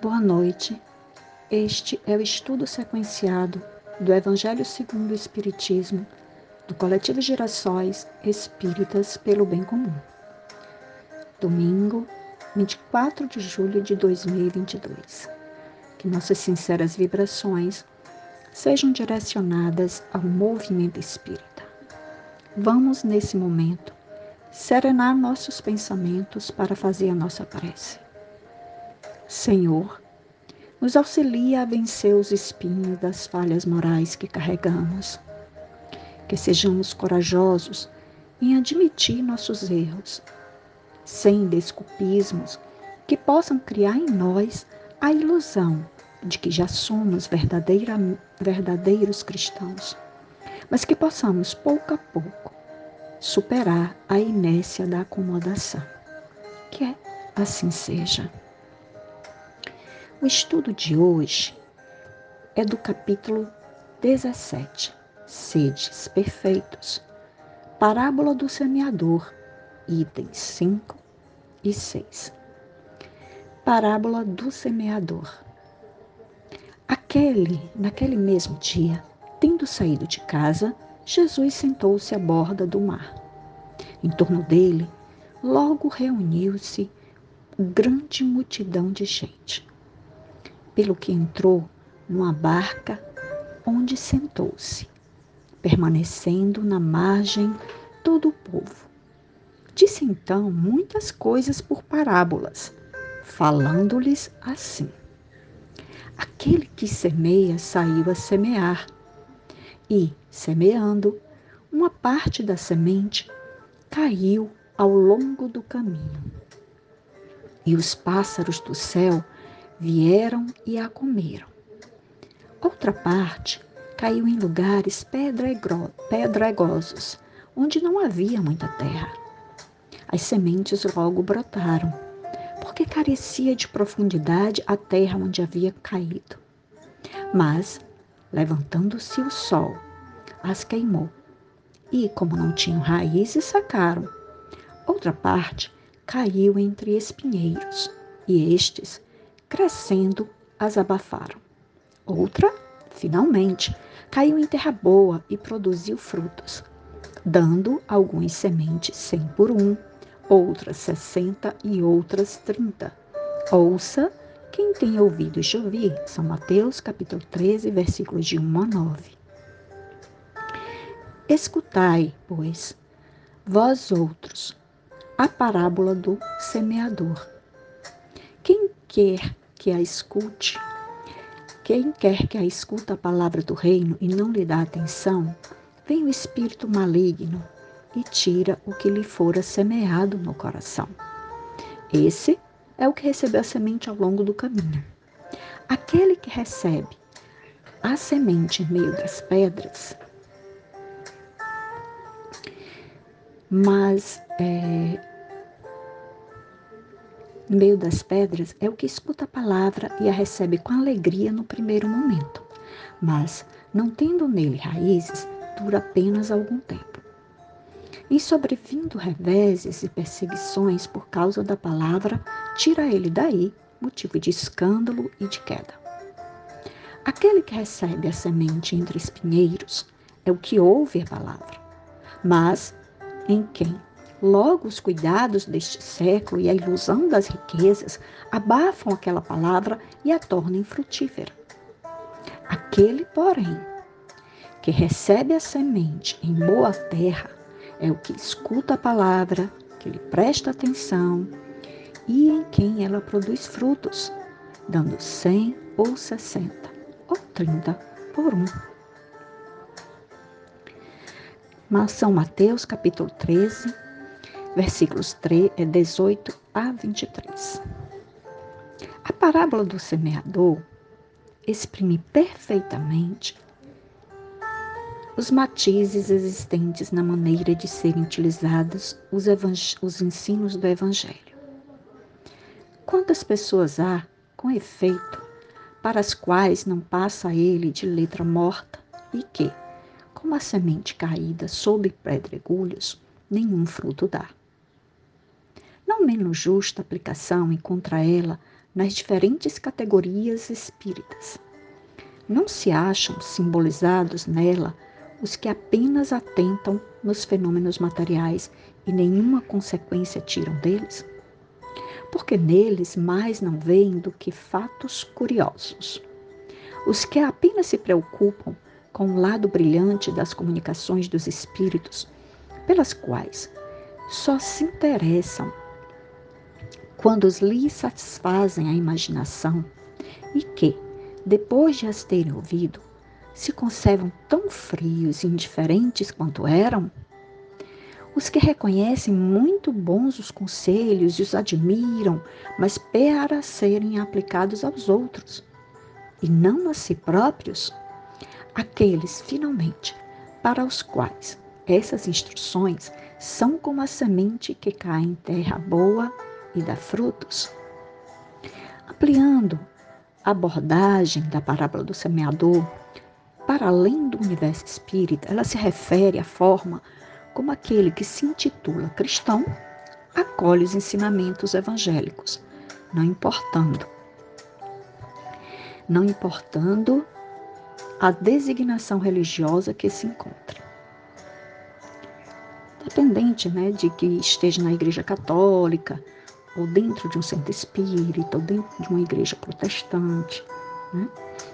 Boa noite. Este é o estudo sequenciado do Evangelho segundo o Espiritismo, do Coletivo Gerações Espíritas pelo Bem Comum. Domingo, 24 de julho de 2022. Que nossas sinceras vibrações sejam direcionadas ao movimento espírita. Vamos, nesse momento, serenar nossos pensamentos para fazer a nossa prece. Senhor, nos auxilia a vencer os espinhos das falhas morais que carregamos. Que sejamos corajosos em admitir nossos erros, sem desculpismos que possam criar em nós a ilusão de que já somos verdadeiros cristãos, mas que possamos, pouco a pouco, superar a inércia da acomodação. Que assim seja. O estudo de hoje é do capítulo 17, Sedes Perfeitos, Parábola do Semeador, itens 5 e 6. Parábola do Semeador. Aquele, naquele mesmo dia, tendo saído de casa, Jesus sentou-se à borda do mar. Em torno dele, logo reuniu-se grande multidão de gente pelo que entrou numa barca onde sentou-se, permanecendo na margem todo o povo. Disse então muitas coisas por parábolas, falando-lhes assim: Aquele que semeia saiu a semear, e, semeando, uma parte da semente caiu ao longo do caminho. E os pássaros do céu vieram e a comeram. Outra parte caiu em lugares pedregosos, onde não havia muita terra. As sementes logo brotaram, porque carecia de profundidade a terra onde havia caído. Mas, levantando-se o sol, as queimou. E, como não tinham raízes, sacaram. Outra parte caiu entre espinheiros, e estes crescendo, as abafaram. Outra, finalmente, caiu em terra boa e produziu frutos, dando algumas sementes cem por um, outras sessenta e outras trinta. Ouça quem tem ouvido de ouvir. São Mateus capítulo 13, versículos de 1 a 9. Escutai, pois, vós outros, a parábola do semeador. Quem quer que a escute. Quem quer que a escuta a palavra do reino e não lhe dá atenção, vem o espírito maligno e tira o que lhe fora semeado no coração. Esse é o que recebeu a semente ao longo do caminho. Aquele que recebe a semente em meio das pedras, mas é, no meio das pedras é o que escuta a palavra e a recebe com alegria no primeiro momento, mas, não tendo nele raízes, dura apenas algum tempo. Em sobrevindo reveses e perseguições por causa da palavra, tira ele daí motivo de escândalo e de queda. Aquele que recebe a semente entre espinheiros é o que ouve a palavra, mas em quem Logo, os cuidados deste século e a ilusão das riquezas abafam aquela palavra e a tornam infrutífera. Aquele, porém, que recebe a semente em boa terra é o que escuta a palavra, que lhe presta atenção e em quem ela produz frutos, dando cem ou sessenta ou trinta por um. Mas São Mateus capítulo 13, versículos 18 é, a 23. A parábola do semeador exprime perfeitamente os matizes existentes na maneira de serem utilizados os, os ensinos do Evangelho. Quantas pessoas há, com efeito, para as quais não passa ele de letra morta e que, como a semente caída sob pedregulhos, nenhum fruto dá. Não menos justa aplicação encontra ela nas diferentes categorias espíritas. Não se acham simbolizados nela os que apenas atentam nos fenômenos materiais e nenhuma consequência tiram deles? Porque neles mais não veem do que fatos curiosos. Os que apenas se preocupam com o lado brilhante das comunicações dos espíritos, pelas quais só se interessam quando os lhes satisfazem a imaginação e que, depois de as terem ouvido, se conservam tão frios e indiferentes quanto eram? Os que reconhecem muito bons os conselhos e os admiram, mas para serem aplicados aos outros e não a si próprios? Aqueles, finalmente, para os quais essas instruções são como a semente que cai em terra boa e dá frutos. Ampliando a abordagem da parábola do semeador, para além do universo espírita, ela se refere à forma como aquele que se intitula cristão acolhe os ensinamentos evangélicos, não importando não importando a designação religiosa que se encontra. Dependente né, de que esteja na igreja católica, ou dentro de um centro espírita, ou dentro de uma igreja protestante. Né?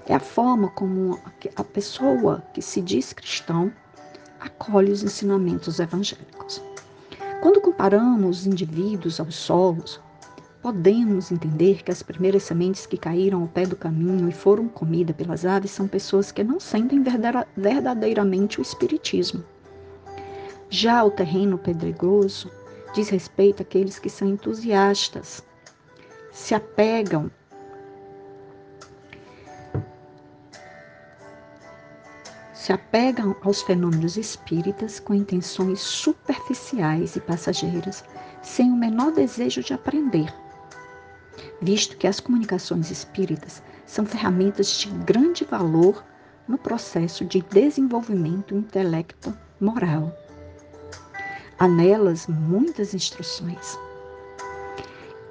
É a forma como a pessoa que se diz cristão acolhe os ensinamentos evangélicos. Quando comparamos os indivíduos aos solos, podemos entender que as primeiras sementes que caíram ao pé do caminho e foram comidas pelas aves são pessoas que não sentem verdadeiramente o Espiritismo. Já o terreno pedregoso diz respeito àqueles que são entusiastas, se apegam se apegam aos fenômenos espíritas com intenções superficiais e passageiras, sem o menor desejo de aprender, visto que as comunicações espíritas são ferramentas de grande valor no processo de desenvolvimento intelecto moral. Há nelas muitas instruções.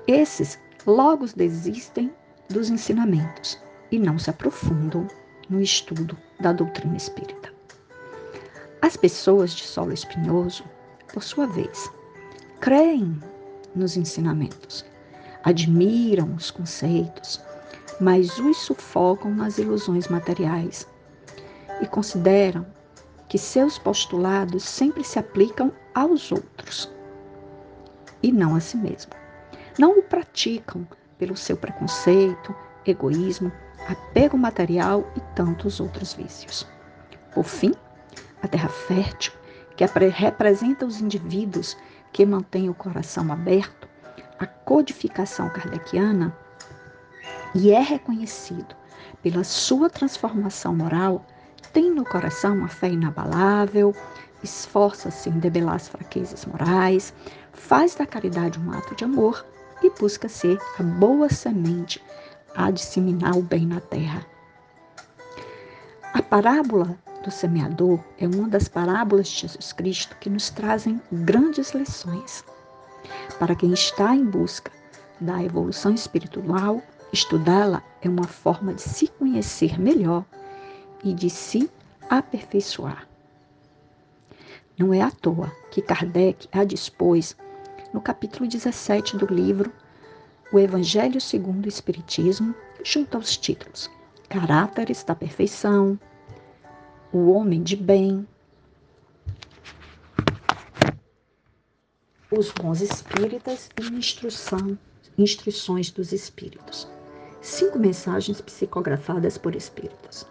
Esses logo desistem dos ensinamentos e não se aprofundam no estudo da doutrina espírita. As pessoas de solo espinhoso, por sua vez, creem nos ensinamentos, admiram os conceitos, mas os sufocam nas ilusões materiais e consideram que seus postulados sempre se aplicam aos outros e não a si mesmo. Não o praticam pelo seu preconceito, egoísmo apego material e tantos outros vícios. Por fim, a terra fértil, que representa os indivíduos que mantêm o coração aberto, a codificação kardeciana, e é reconhecido pela sua transformação moral, tem no coração uma fé inabalável, esforça-se em debelar as fraquezas morais, faz da caridade um ato de amor e busca ser a boa semente a disseminar o bem na terra. A parábola do semeador é uma das parábolas de Jesus Cristo que nos trazem grandes lições. Para quem está em busca da evolução espiritual, estudá-la é uma forma de se conhecer melhor e de se aperfeiçoar. Não é à toa que Kardec a dispôs no capítulo 17 do livro o Evangelho segundo o Espiritismo, junto aos títulos Caráteres da Perfeição, O Homem de Bem, Os Bons Espíritas e Instrução, Instruções dos Espíritos. Cinco mensagens psicografadas por espíritos.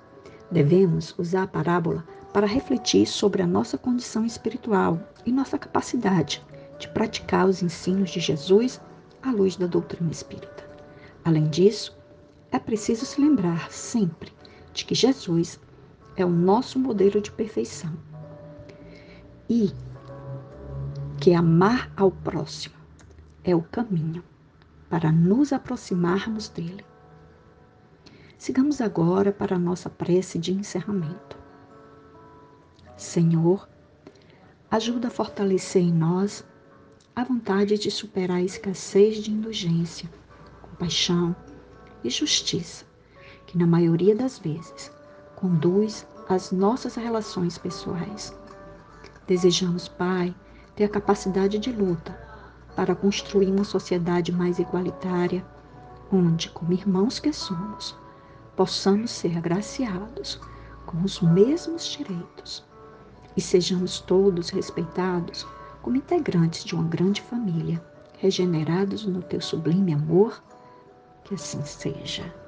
Devemos usar a parábola para refletir sobre a nossa condição espiritual e nossa capacidade de praticar os ensinos de Jesus à luz da doutrina espírita. Além disso, é preciso se lembrar sempre de que Jesus é o nosso modelo de perfeição e que amar ao próximo é o caminho para nos aproximarmos dele. Sigamos agora para a nossa prece de encerramento. Senhor, ajuda a fortalecer em nós a vontade de superar a escassez de indulgência, compaixão, e justiça, que na maioria das vezes conduz às nossas relações pessoais. Desejamos, Pai, ter a capacidade de luta para construir uma sociedade mais igualitária, onde, como irmãos que somos, possamos ser agraciados com os mesmos direitos e sejamos todos respeitados como integrantes de uma grande família, regenerados no teu sublime amor, que assim seja.